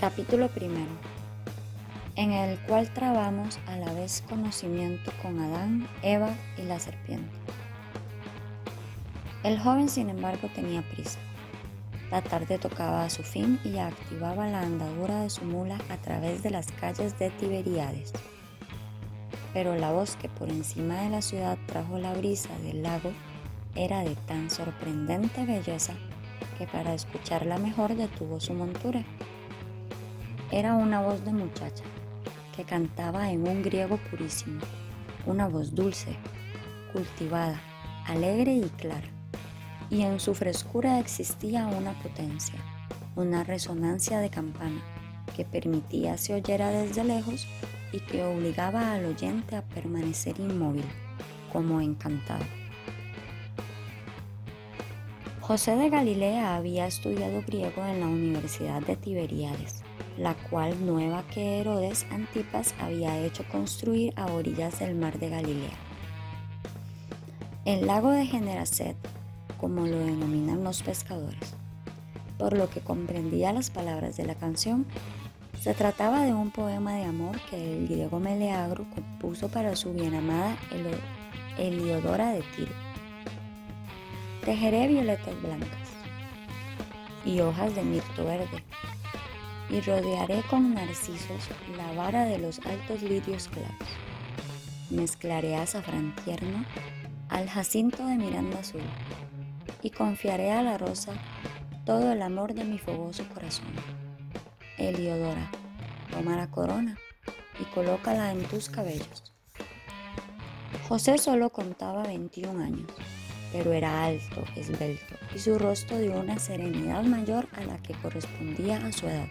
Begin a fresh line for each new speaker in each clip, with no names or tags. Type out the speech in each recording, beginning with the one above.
Capítulo primero, en el cual trabamos a la vez conocimiento con Adán, Eva y la serpiente. El joven, sin embargo, tenía prisa. La tarde tocaba a su fin y activaba la andadura de su mula a través de las calles de Tiberíades. Pero la voz que por encima de la ciudad trajo la brisa del lago era de tan sorprendente belleza que para escucharla mejor detuvo su montura. Era una voz de muchacha que cantaba en un griego purísimo, una voz dulce, cultivada, alegre y clara. Y en su frescura existía una potencia, una resonancia de campana que permitía se oyera desde lejos y que obligaba al oyente a permanecer inmóvil, como encantado. José de Galilea había estudiado griego en la Universidad de Tiberíades la cual nueva que Herodes Antipas había hecho construir a orillas del mar de Galilea. El lago de Generaset, como lo denominan los pescadores, por lo que comprendía las palabras de la canción, se trataba de un poema de amor que el griego Meleagro compuso para su bienamada Heliodora de Tiro. Tejeré violetas blancas y hojas de mirto verde y rodearé con narcisos la vara de los altos lirios clavos. Mezclaré azafrán tierno al jacinto de miranda azul y confiaré a la rosa todo el amor de mi fogoso corazón. Eliodora, toma la corona y colócala en tus cabellos. José solo contaba 21 años, pero era alto, esbelto, y su rostro de una serenidad mayor a la que correspondía a su edad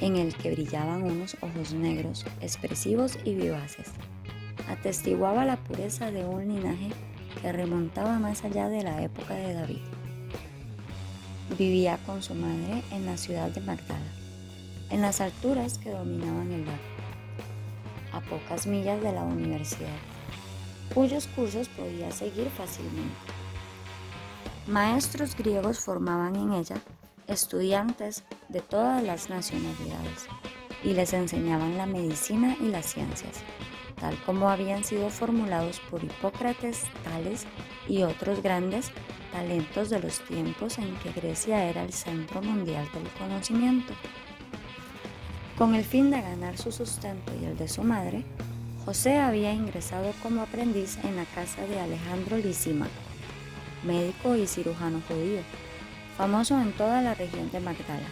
en el que brillaban unos ojos negros, expresivos y vivaces. Atestiguaba la pureza de un linaje que remontaba más allá de la época de David. Vivía con su madre en la ciudad de Magdala, en las alturas que dominaban el lago, a pocas millas de la universidad, cuyos cursos podía seguir fácilmente. Maestros griegos formaban en ella estudiantes de todas las nacionalidades y les enseñaban la medicina y las ciencias, tal como habían sido formulados por Hipócrates, Tales y otros grandes talentos de los tiempos en que Grecia era el centro mundial del conocimiento. Con el fin de ganar su sustento y el de su madre, José había ingresado como aprendiz en la casa de Alejandro Lisímaco, médico y cirujano judío, famoso en toda la región de Magdala,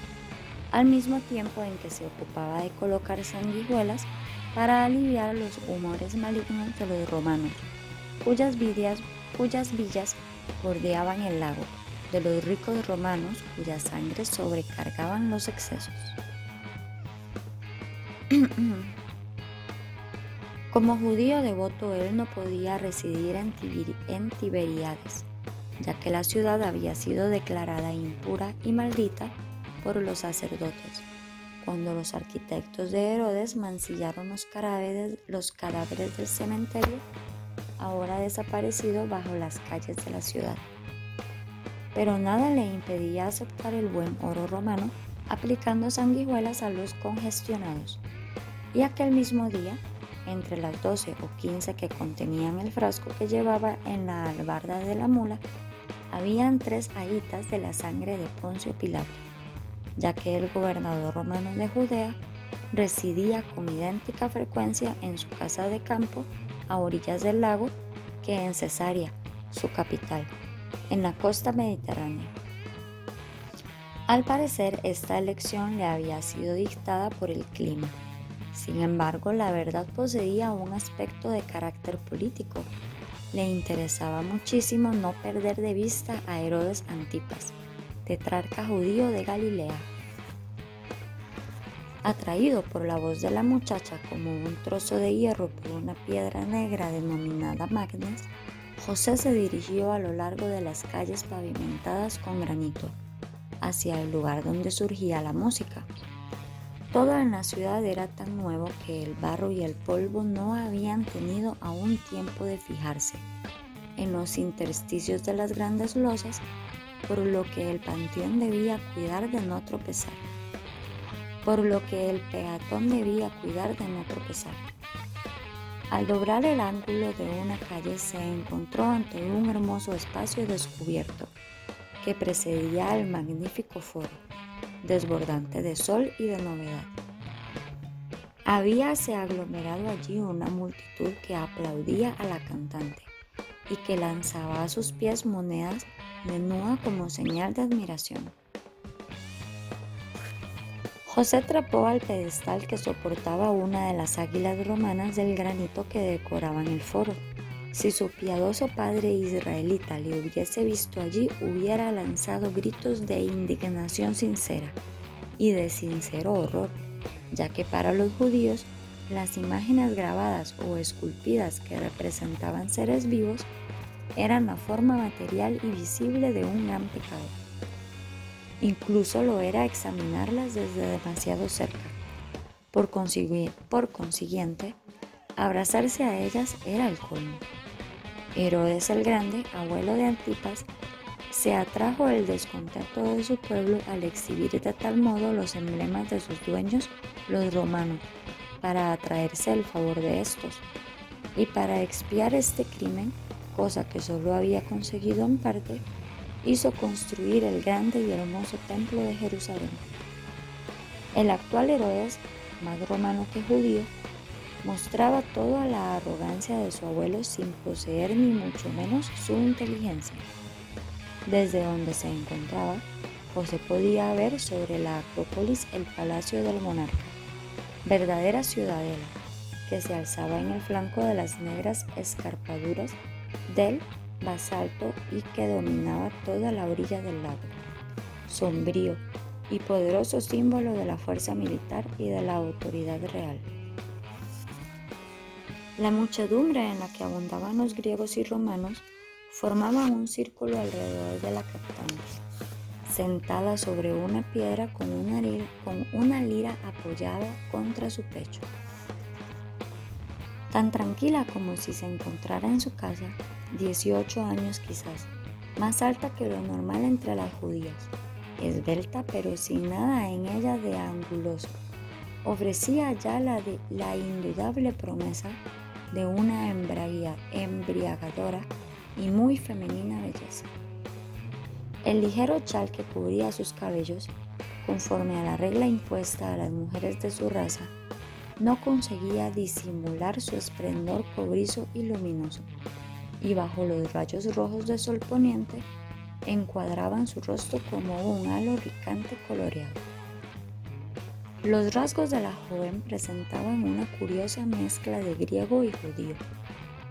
al mismo tiempo en que se ocupaba de colocar sanguijuelas para aliviar los humores malignos de los romanos, cuyas, villas, cuyas villas bordeaban el lago, de los ricos romanos cuya sangre sobrecargaban los excesos. Como judío devoto, él no podía residir en, en Tiberíades, ya que la ciudad había sido declarada impura y maldita por los sacerdotes, cuando los arquitectos de Herodes mancillaron los cadáveres, los cadáveres del cementerio, ahora desaparecido bajo las calles de la ciudad. Pero nada le impedía aceptar el buen oro romano aplicando sanguijuelas a los congestionados. Y aquel mismo día, entre las 12 o 15 que contenían el frasco que llevaba en la albarda de la mula, habían tres ahitas de la sangre de Poncio Pilato, ya que el gobernador romano de Judea residía con idéntica frecuencia en su casa de campo a orillas del lago que en Cesarea, su capital, en la costa mediterránea. Al parecer, esta elección le había sido dictada por el clima. Sin embargo, la verdad poseía un aspecto de carácter político le interesaba muchísimo no perder de vista a Herodes Antipas, tetrarca judío de Galilea. Atraído por la voz de la muchacha como un trozo de hierro por una piedra negra denominada magnes, José se dirigió a lo largo de las calles pavimentadas con granito, hacia el lugar donde surgía la música. Todo en la ciudad era tan nuevo que el barro y el polvo no habían tenido aún tiempo de fijarse en los intersticios de las grandes losas, por lo que el panteón debía cuidar de no tropezar. por lo que el peatón debía cuidar de no tropezar. Al doblar el ángulo de una calle se encontró ante un hermoso espacio descubierto que precedía al magnífico foro, desbordante de sol y de novedad. Habíase aglomerado allí una multitud que aplaudía a la cantante y que lanzaba a sus pies monedas de nua como señal de admiración. José trapó al pedestal que soportaba una de las águilas romanas del granito que decoraban el foro. Si su piadoso padre israelita le hubiese visto allí, hubiera lanzado gritos de indignación sincera y de sincero horror ya que para los judíos las imágenes grabadas o esculpidas que representaban seres vivos eran la forma material y visible de un gran pecado. Incluso lo era examinarlas desde demasiado cerca. Por, por consiguiente, abrazarse a ellas era el colmo. Herodes el Grande, abuelo de Antipas, se atrajo el descontento de su pueblo al exhibir de tal modo los emblemas de sus dueños, los romanos, para atraerse el favor de estos. Y para expiar este crimen, cosa que solo había conseguido en parte, hizo construir el grande y hermoso templo de Jerusalén. El actual Herodes, más romano que judío, mostraba toda la arrogancia de su abuelo sin poseer ni mucho menos su inteligencia. Desde donde se encontraba, José podía ver sobre la Acrópolis el palacio del monarca, verdadera ciudadela, que se alzaba en el flanco de las negras escarpaduras del basalto y que dominaba toda la orilla del lago, sombrío y poderoso símbolo de la fuerza militar y de la autoridad real. La muchedumbre en la que abundaban los griegos y romanos formaban un círculo alrededor de la capitana, sentada sobre una piedra con una, lira, apoyada contra su pecho. Tan tranquila como si se encontrara en su casa, 18 años quizás, más alta que lo normal entre las judías, esbelta pero sin nada en ella de anguloso, ofrecía ya la indudable promesa de una embriagadora y muy femenina belleza. El ligero chal que cubría sus cabellos, conforme a la regla impuesta a las mujeres de su raza, no conseguía disimular su esplendor cobrizo y luminoso, y bajo los rayos rojos del sol poniente encuadraban su rostro como un halo ricante coloreado. Los rasgos de la joven presentaban una curiosa mezcla de griego y judío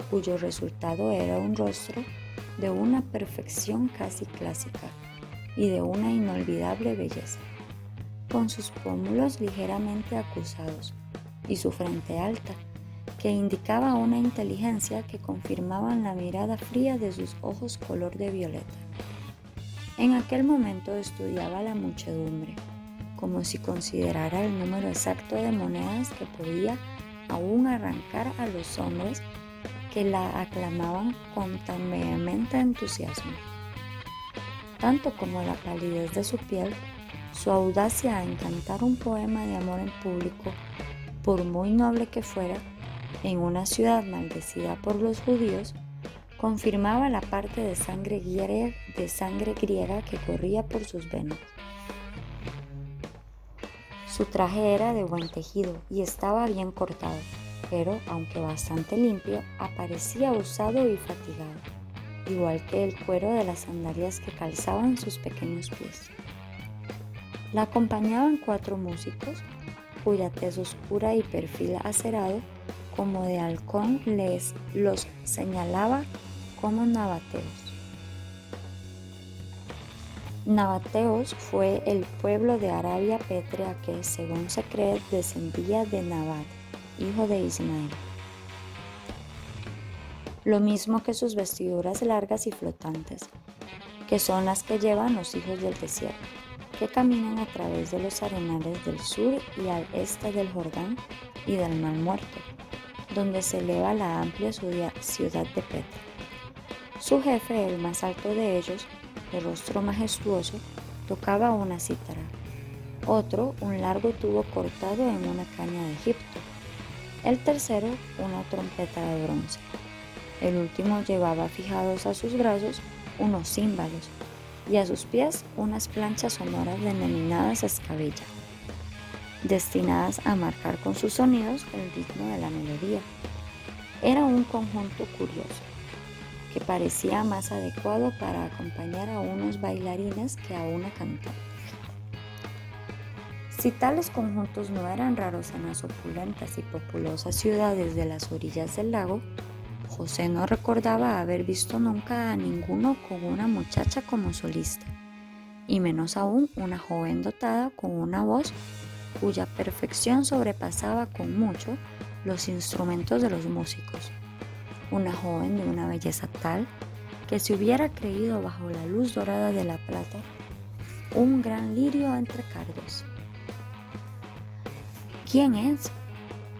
cuyo resultado era un rostro de una perfección casi clásica y de una inolvidable belleza, con sus pómulos ligeramente acusados y su frente alta, que indicaba una inteligencia que confirmaba la mirada fría de sus ojos color de violeta. En aquel momento estudiaba la muchedumbre, como si considerara el número exacto de monedas que podía aún arrancar a los hombres que la aclamaban con tan vehemente entusiasmo. Tanto como la palidez de su piel, su audacia a encantar un poema de amor en público, por muy noble que fuera, en una ciudad maldecida por los judíos, confirmaba la parte de sangre griega, de sangre griega que corría por sus venas. Su traje era de buen tejido y estaba bien cortado pero aunque bastante limpio, aparecía usado y fatigado, igual que el cuero de las sandalias que calzaban sus pequeños pies. La acompañaban cuatro músicos, cuya tez oscura y perfil acerado como de halcón les los señalaba como nabateos. Nabateos fue el pueblo de Arabia Pétrea que, según se cree, descendía de Nabat, hijo de Ismael. Lo mismo que sus vestiduras largas y flotantes, que son las que llevan los hijos del desierto, que caminan a través de los arenales del sur y al este del Jordán y del Mar Muerto, donde se eleva la amplia ciudad de Petra. Su jefe, el más alto de ellos, de rostro majestuoso, tocaba una cítara otro un largo tubo cortado en una caña de Egipto, el tercero una trompeta de bronce. El último llevaba fijados a sus brazos unos címbalos y a sus pies unas planchas sonoras denominadas escabella, destinadas a marcar con sus sonidos el ritmo de la melodía. Era un conjunto curioso, que parecía más adecuado para acompañar a unos bailarines que a una cantante. Si tales conjuntos no eran raros en las opulentas y populosas ciudades de las orillas del lago, José no recordaba haber visto nunca a ninguno con una muchacha como solista, y menos aún una joven dotada con una voz cuya perfección sobrepasaba con mucho los instrumentos de los músicos. Una joven de una belleza tal que se hubiera creído bajo la luz dorada de la plata un gran lirio entre cardos. ¿Quién es?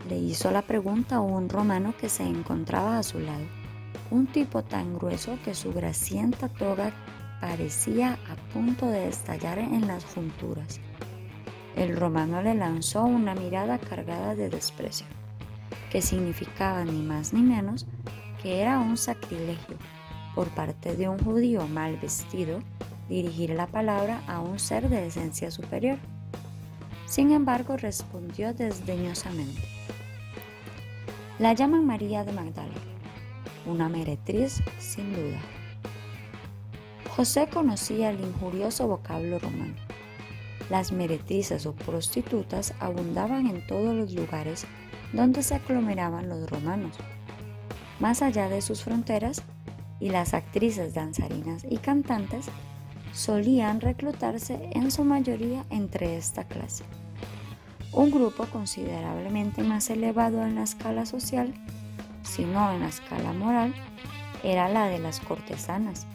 Le hizo la pregunta a un romano que se encontraba a su lado, un tipo tan grueso que su grasienta toga parecía a punto de estallar en las junturas. El romano le lanzó una mirada cargada de desprecio, que significaba ni más ni menos era un sacrilegio por parte de un judío mal vestido dirigir la palabra a un ser de esencia superior. Sin embargo, respondió desdeñosamente. La llaman María de Magdala, una meretriz sin duda. José conocía el injurioso vocablo romano. Las meretrices o prostitutas abundaban en todos los lugares donde se aglomeraban los romanos. Más allá de sus fronteras, y las actrices danzarinas y cantantes solían reclutarse en su mayoría entre esta clase. Un grupo considerablemente más elevado en la escala social, si no en la escala moral, era la de las cortesanas,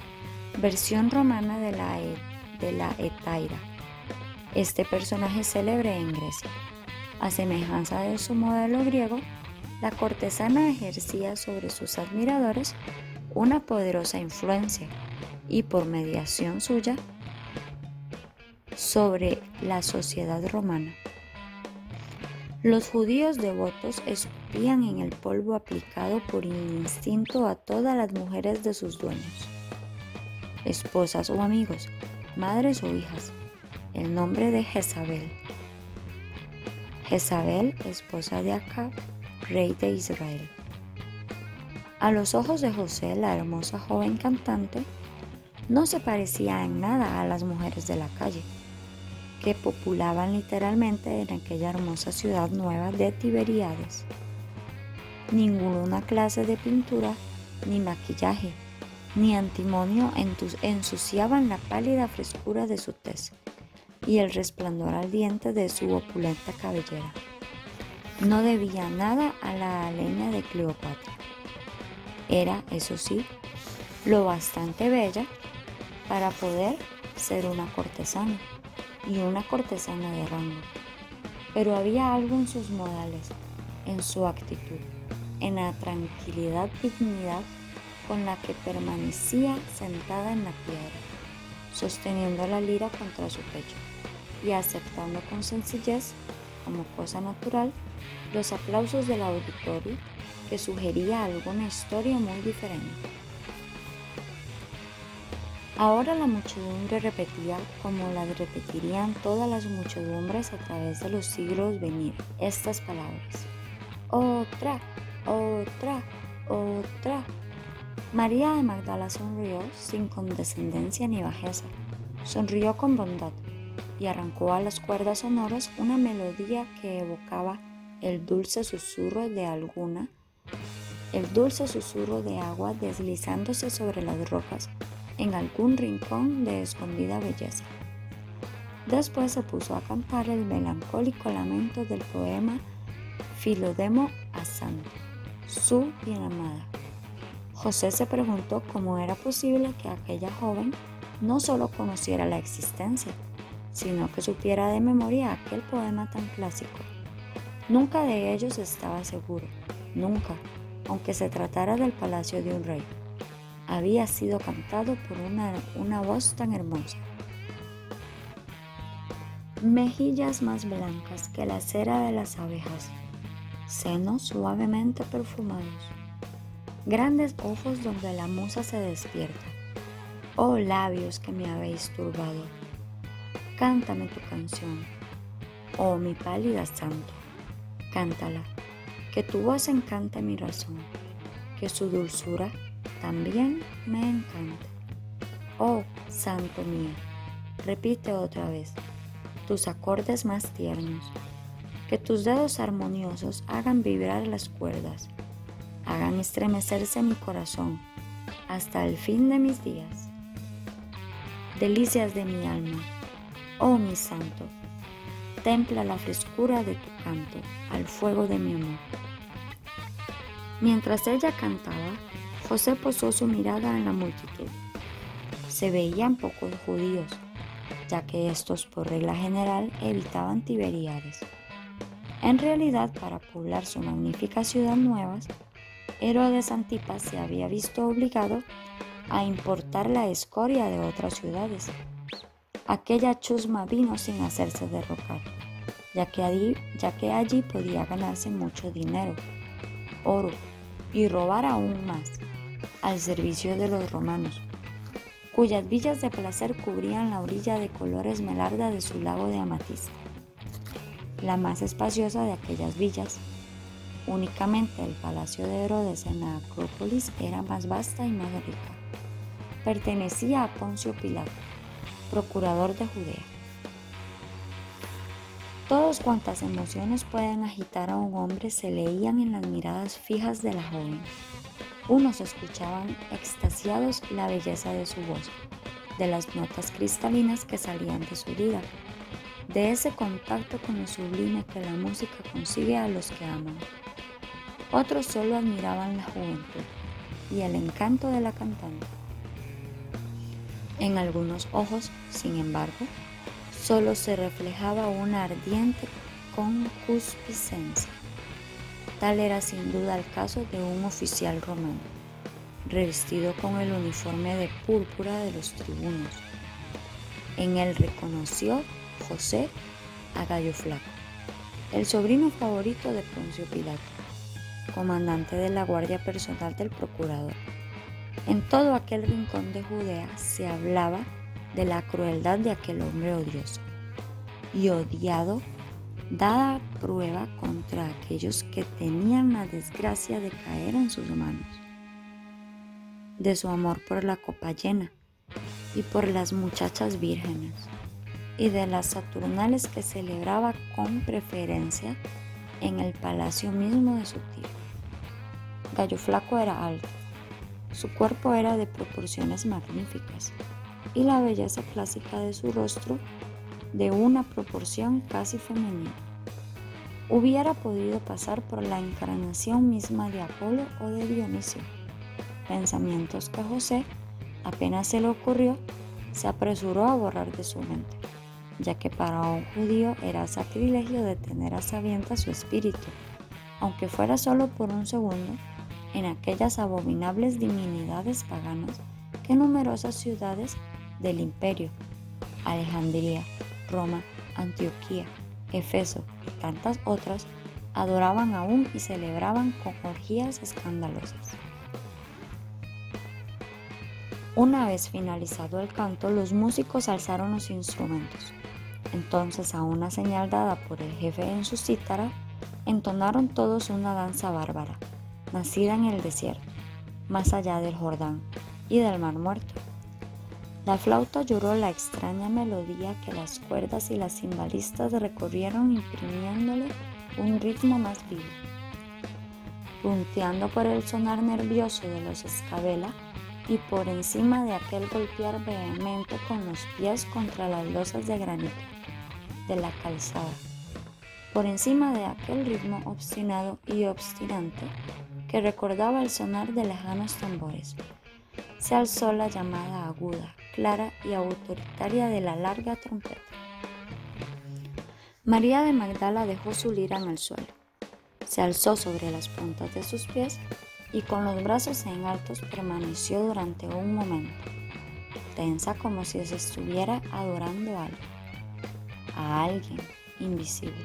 versión romana de la, e, de la etaira, este personaje célebre en Grecia. A semejanza de su modelo griego, la cortesana ejercía sobre sus admiradores una poderosa influencia y por mediación suya sobre la sociedad romana. Los judíos devotos escupían en el polvo aplicado por instinto a todas las mujeres de sus dueños, esposas o amigos, madres o hijas, el nombre de Jezabel. Jezabel, esposa de Acab, rey de Israel. A los ojos de José, la hermosa joven cantante, no se parecía en nada a las mujeres de la calle que populaban literalmente en aquella hermosa ciudad nueva de Tiberíades. Ninguna clase de pintura, ni maquillaje, ni antimonio ensuciaban la pálida frescura de su tez y el resplandor ardiente de su opulenta cabellera. No debía nada a la leña de Cleopatra. Era, eso sí, lo bastante bella para poder ser una cortesana y una cortesana de rango. Pero había algo en sus modales, en su actitud, en la tranquilidad y dignidad con la que permanecía sentada en la piedra, sosteniendo la lira contra su pecho y aceptando con sencillez, como cosa natural, los aplausos del auditorio que sugería alguna historia muy diferente. Ahora la muchedumbre repetía, como las repetirían todas las muchedumbres a través de los siglos venir, estas palabras. Otra, otra, otra. María de Magdala sonrió sin condescendencia ni bajeza. Sonrió con bondad y arrancó a las cuerdas sonoras una melodía que evocaba el dulce susurro de alguna, el dulce susurro de agua deslizándose sobre las rocas en algún rincón de escondida belleza. Después se puso a cantar el melancólico lamento del poema Filodemo a Santo, su bien amada. José se preguntó cómo era posible que aquella joven no solo conociera la existencia, sino que supiera de memoria aquel poema tan clásico. Nunca de ellos estaba seguro, nunca, aunque se tratara del palacio de un rey había sido cantado por una, una voz tan hermosa. mejillas más blancas que la cera de las abejas, senos suavemente perfumados, grandes ojos donde la musa se despierta. Oh labios que me habéis turbado, cántame tu canción. Oh mi pálida santo, cántala, que tu voz encante mi razón, que su dulzura también me encante. Oh santo mío, repite otra vez tus acordes más tiernos, que tus dedos armoniosos hagan vibrar las cuerdas, hagan estremecerse mi corazón hasta el fin de mis días. Delicias de mi alma, oh mi santo, templa la frescura de tu canto al fuego de mi amor. Mientras ella cantaba, José posó su mirada en la multitud. Se veían pocos judíos ya que estos por regla general evitaban Tiberíades. En realidad, para poblar su magnífica ciudad nueva, Herodes Antipas se había visto obligado a importar la escoria de otras ciudades. Aquella chusma vino sin hacerse derrocar, ya que allí, podía ganarse mucho dinero, oro y robar aún más, al servicio de los romanos cuyas villas de placer cubrían la orilla de color esmeralda de su lago de amatista. La más espaciosa de aquellas villas, únicamente el palacio de Herodes en la Acrópolis era más vasta y más rica. Pertenecía a Poncio Pilato, procurador de Judea. Todas cuantas emociones pueden agitar a un hombre se leían en las miradas fijas de la joven. Unos escuchaban extasiados la belleza de su voz, de las notas cristalinas que salían de su vida, de ese contacto con lo sublime que la música consigue a los que aman. Otros solo admiraban la juventud y el encanto de la cantante. En algunos ojos, sin embargo, solo se reflejaba una ardiente concupiscencia Tal era sin duda el caso de un oficial romano, revestido con el uniforme de púrpura de los tribunos. En él reconoció José a Gallo Flaco, el sobrino favorito de Poncio Pilato, comandante de la guardia personal del procurador. En todo aquel rincón de Judea se hablaba de la crueldad de aquel hombre odioso y odiado dada prueba contra aquellos que tenían la desgracia de caer en sus manos, de su amor por la copa llena y por las muchachas vírgenes, y de las saturnales que celebraba con preferencia en el palacio mismo de su tío. Gallo Flaco era alto, su cuerpo era de proporciones magníficas, y la belleza clásica de su rostro de una proporción casi femenina. Hubiera podido pasar por la encarnación misma de Apolo o de Dionisio. Pensamientos que José, apenas se le ocurrió, se apresuró a borrar de su mente, ya que para un judío era sacrilegio detener a sabienta su espíritu, aunque fuera solo por un segundo, en aquellas abominables divinidades paganas que numerosas ciudades del imperio, Alejandría, Roma, Antioquía, Efeso y tantas otras adoraban aún y celebraban con orgías escandalosas. Una vez finalizado el canto, los músicos alzaron los instrumentos. Entonces, a una señal dada por el jefe en su cítara, entonaron todos una danza bárbara, nacida en el desierto, más allá del Jordán y del Mar Muerto. La flauta lloró la extraña melodía que las cuerdas y las cimbalistas recorrieron imprimiéndole un ritmo más vivo. Punteando por el sonar nervioso de los escabela y por encima de aquel golpear vehemente con los pies contra las losas de granito de la calzada, por encima de aquel ritmo obstinado y obstinante que recordaba el sonar de lejanos tambores, se alzó la llamada aguda clara y autoritaria de la larga trompeta. María de Magdala dejó su lira en el suelo, se alzó sobre las puntas de sus pies y con los brazos en altos permaneció durante un momento, tensa como si se estuviera adorando a a alguien invisible.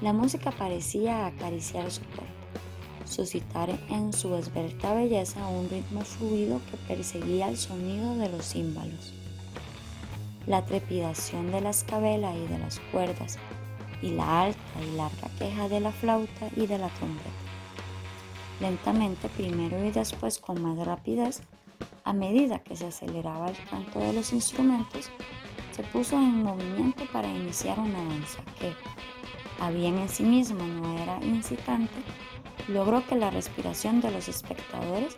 La música parecía acariciar su cuerpo, suscitar en su esbelta belleza un ritmo fluido que perseguía el sonido de los címbalos. La trepidación de la escabela y de las cuerdas, y la alta y larga queja de la flauta y de la trompeta. Lentamente, primero y después con más rapidez, a medida que se aceleraba el canto de los instrumentos, se puso en movimiento para iniciar una danza que, a bien en sí mismo no era incitante, logró que la respiración de los espectadores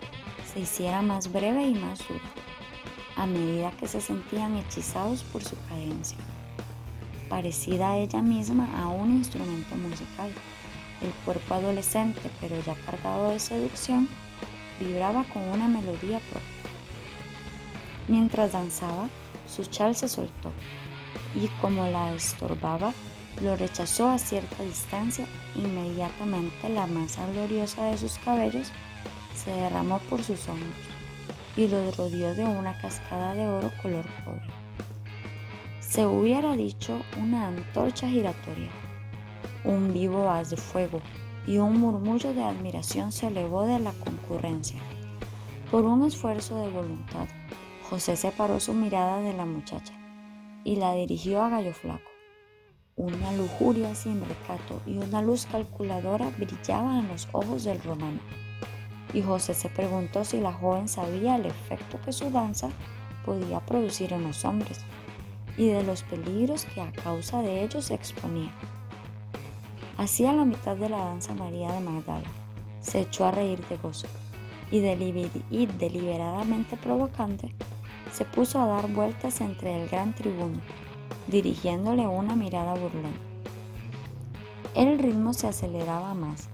se hiciera más breve y más dura, a medida que se sentían hechizados por su cadencia, parecida a ella misma a un instrumento musical. El cuerpo adolescente, pero ya cargado de seducción, vibraba con una melodía propia. Mientras danzaba, su chal se soltó y como la estorbaba, lo rechazó a cierta distancia. Inmediatamente la masa gloriosa de sus cabellos se derramó por sus hombros y los rodeó de una cascada de oro color cobre. Se hubiera dicho una antorcha giratoria, un vivo haz de fuego y un murmullo de admiración se elevó de la concurrencia. Por un esfuerzo de voluntad, José separó su mirada de la muchacha y la dirigió a Gallo Flaco. Una lujuria sin recato y una luz calculadora brillaban en los ojos del romano. Y José se preguntó si la joven sabía el efecto que su danza podía producir en los hombres y de los peligros que a causa de ellos se exponía. Hacía la mitad de la danza María de Magdala. Se echó a reír de gozo y, y deliberadamente provocante se puso a dar vueltas entre el gran tribuno, dirigiéndole una mirada burlona. El ritmo se aceleraba más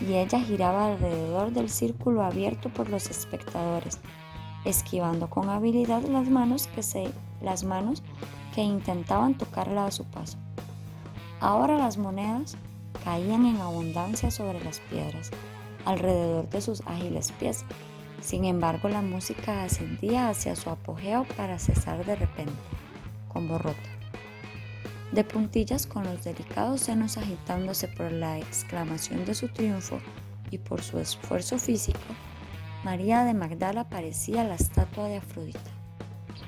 y ella giraba alrededor del círculo abierto por los espectadores, esquivando con habilidad las manos que, se, las manos que intentaban tocarla a su paso. Ahora las monedas caían en abundancia sobre las piedras, alrededor de sus ágiles pies, sin embargo, la música ascendía hacia su apogeo para cesar de repente, como rota. De puntillas con los delicados senos agitándose por la exclamación de su triunfo y por su esfuerzo físico, María de Magdala parecía la estatua de Afrodita,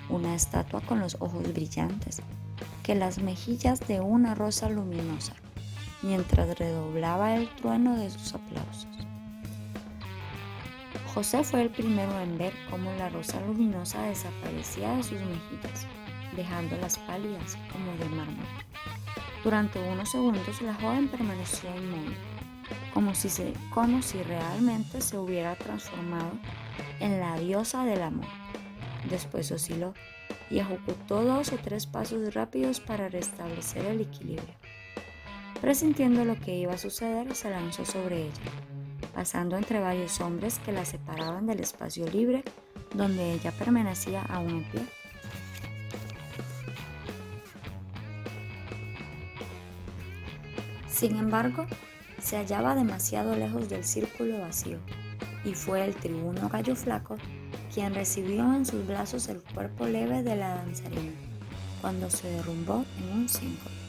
una estatua con los ojos brillantes, que las mejillas de una rosa luminosa, mientras redoblaba el trueno de sus aplausos. José fue el primero en ver cómo la rosa luminosa desaparecía de sus mejillas, dejándolas pálidas como de mármol. Durante unos segundos la joven permaneció inmóvil, como si, se, como si realmente se hubiera transformado en la diosa del amor. Después osciló y ejecutó dos o tres pasos rápidos para restablecer el equilibrio. Presintiendo lo que iba a suceder, se lanzó sobre ella pasando entre varios hombres que la separaban del espacio libre donde ella permanecía aún en pie. Sin embargo, se hallaba demasiado lejos del círculo vacío y fue el tribuno Gallo Flaco quien recibió en sus brazos el cuerpo leve de la danzarina cuando se derrumbó en un cinco.